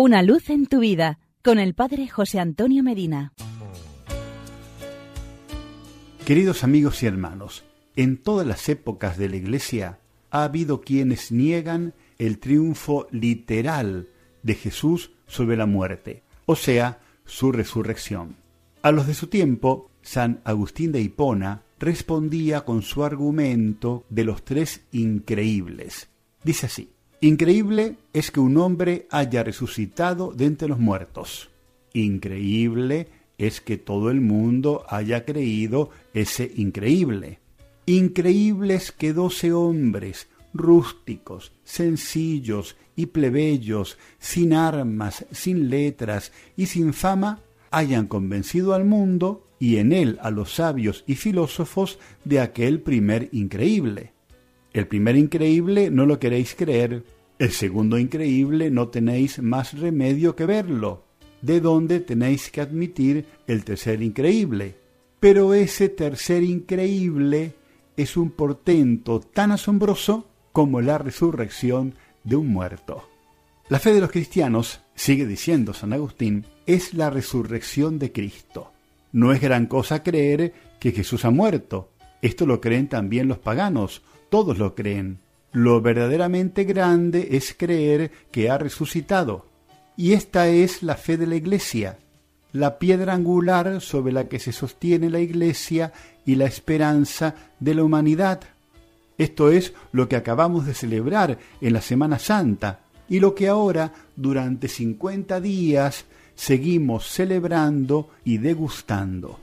Una luz en tu vida con el Padre José Antonio Medina. Queridos amigos y hermanos, en todas las épocas de la Iglesia ha habido quienes niegan el triunfo literal de Jesús sobre la muerte, o sea, su resurrección. A los de su tiempo, San Agustín de Hipona respondía con su argumento de los tres increíbles. Dice así, Increíble es que un hombre haya resucitado de entre los muertos. Increíble es que todo el mundo haya creído ese increíble. Increíble es que doce hombres rústicos, sencillos y plebeyos, sin armas, sin letras y sin fama, hayan convencido al mundo y en él a los sabios y filósofos de aquel primer increíble. El primer increíble no lo queréis creer, el segundo increíble no tenéis más remedio que verlo, de donde tenéis que admitir el tercer increíble. Pero ese tercer increíble es un portento tan asombroso como la resurrección de un muerto. La fe de los cristianos, sigue diciendo San Agustín, es la resurrección de Cristo. No es gran cosa creer que Jesús ha muerto. Esto lo creen también los paganos, todos lo creen. Lo verdaderamente grande es creer que ha resucitado. Y esta es la fe de la Iglesia, la piedra angular sobre la que se sostiene la Iglesia y la esperanza de la humanidad. Esto es lo que acabamos de celebrar en la Semana Santa y lo que ahora, durante cincuenta días, seguimos celebrando y degustando.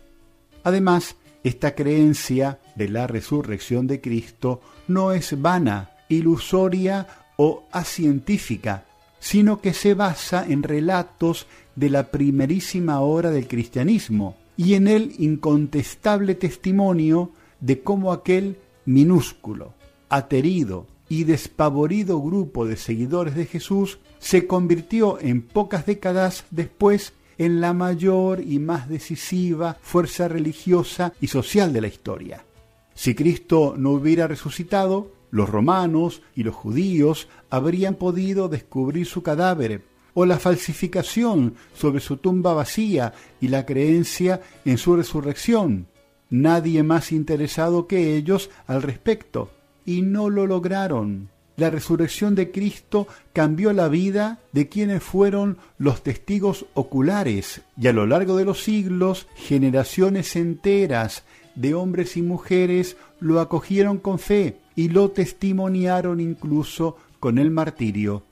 Además, esta creencia de la resurrección de Cristo no es vana, ilusoria o acientífica, sino que se basa en relatos de la primerísima hora del cristianismo y en el incontestable testimonio de cómo aquel minúsculo, aterido y despavorido grupo de seguidores de Jesús se convirtió en pocas décadas después en la mayor y más decisiva fuerza religiosa y social de la historia. Si Cristo no hubiera resucitado, los romanos y los judíos habrían podido descubrir su cadáver, o la falsificación sobre su tumba vacía y la creencia en su resurrección. Nadie más interesado que ellos al respecto, y no lo lograron. La resurrección de Cristo cambió la vida de quienes fueron los testigos oculares, y a lo largo de los siglos generaciones enteras de hombres y mujeres lo acogieron con fe y lo testimoniaron incluso con el martirio.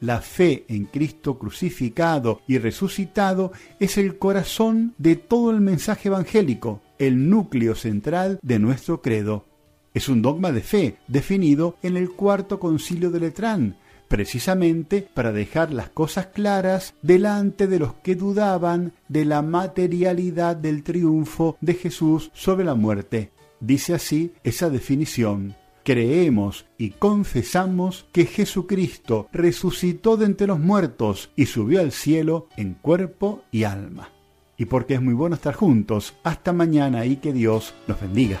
La fe en Cristo crucificado y resucitado es el corazón de todo el mensaje evangélico, el núcleo central de nuestro credo. Es un dogma de fe definido en el cuarto concilio de Letrán, precisamente para dejar las cosas claras delante de los que dudaban de la materialidad del triunfo de Jesús sobre la muerte. Dice así esa definición. Creemos y confesamos que Jesucristo resucitó de entre los muertos y subió al cielo en cuerpo y alma. Y porque es muy bueno estar juntos, hasta mañana y que Dios los bendiga.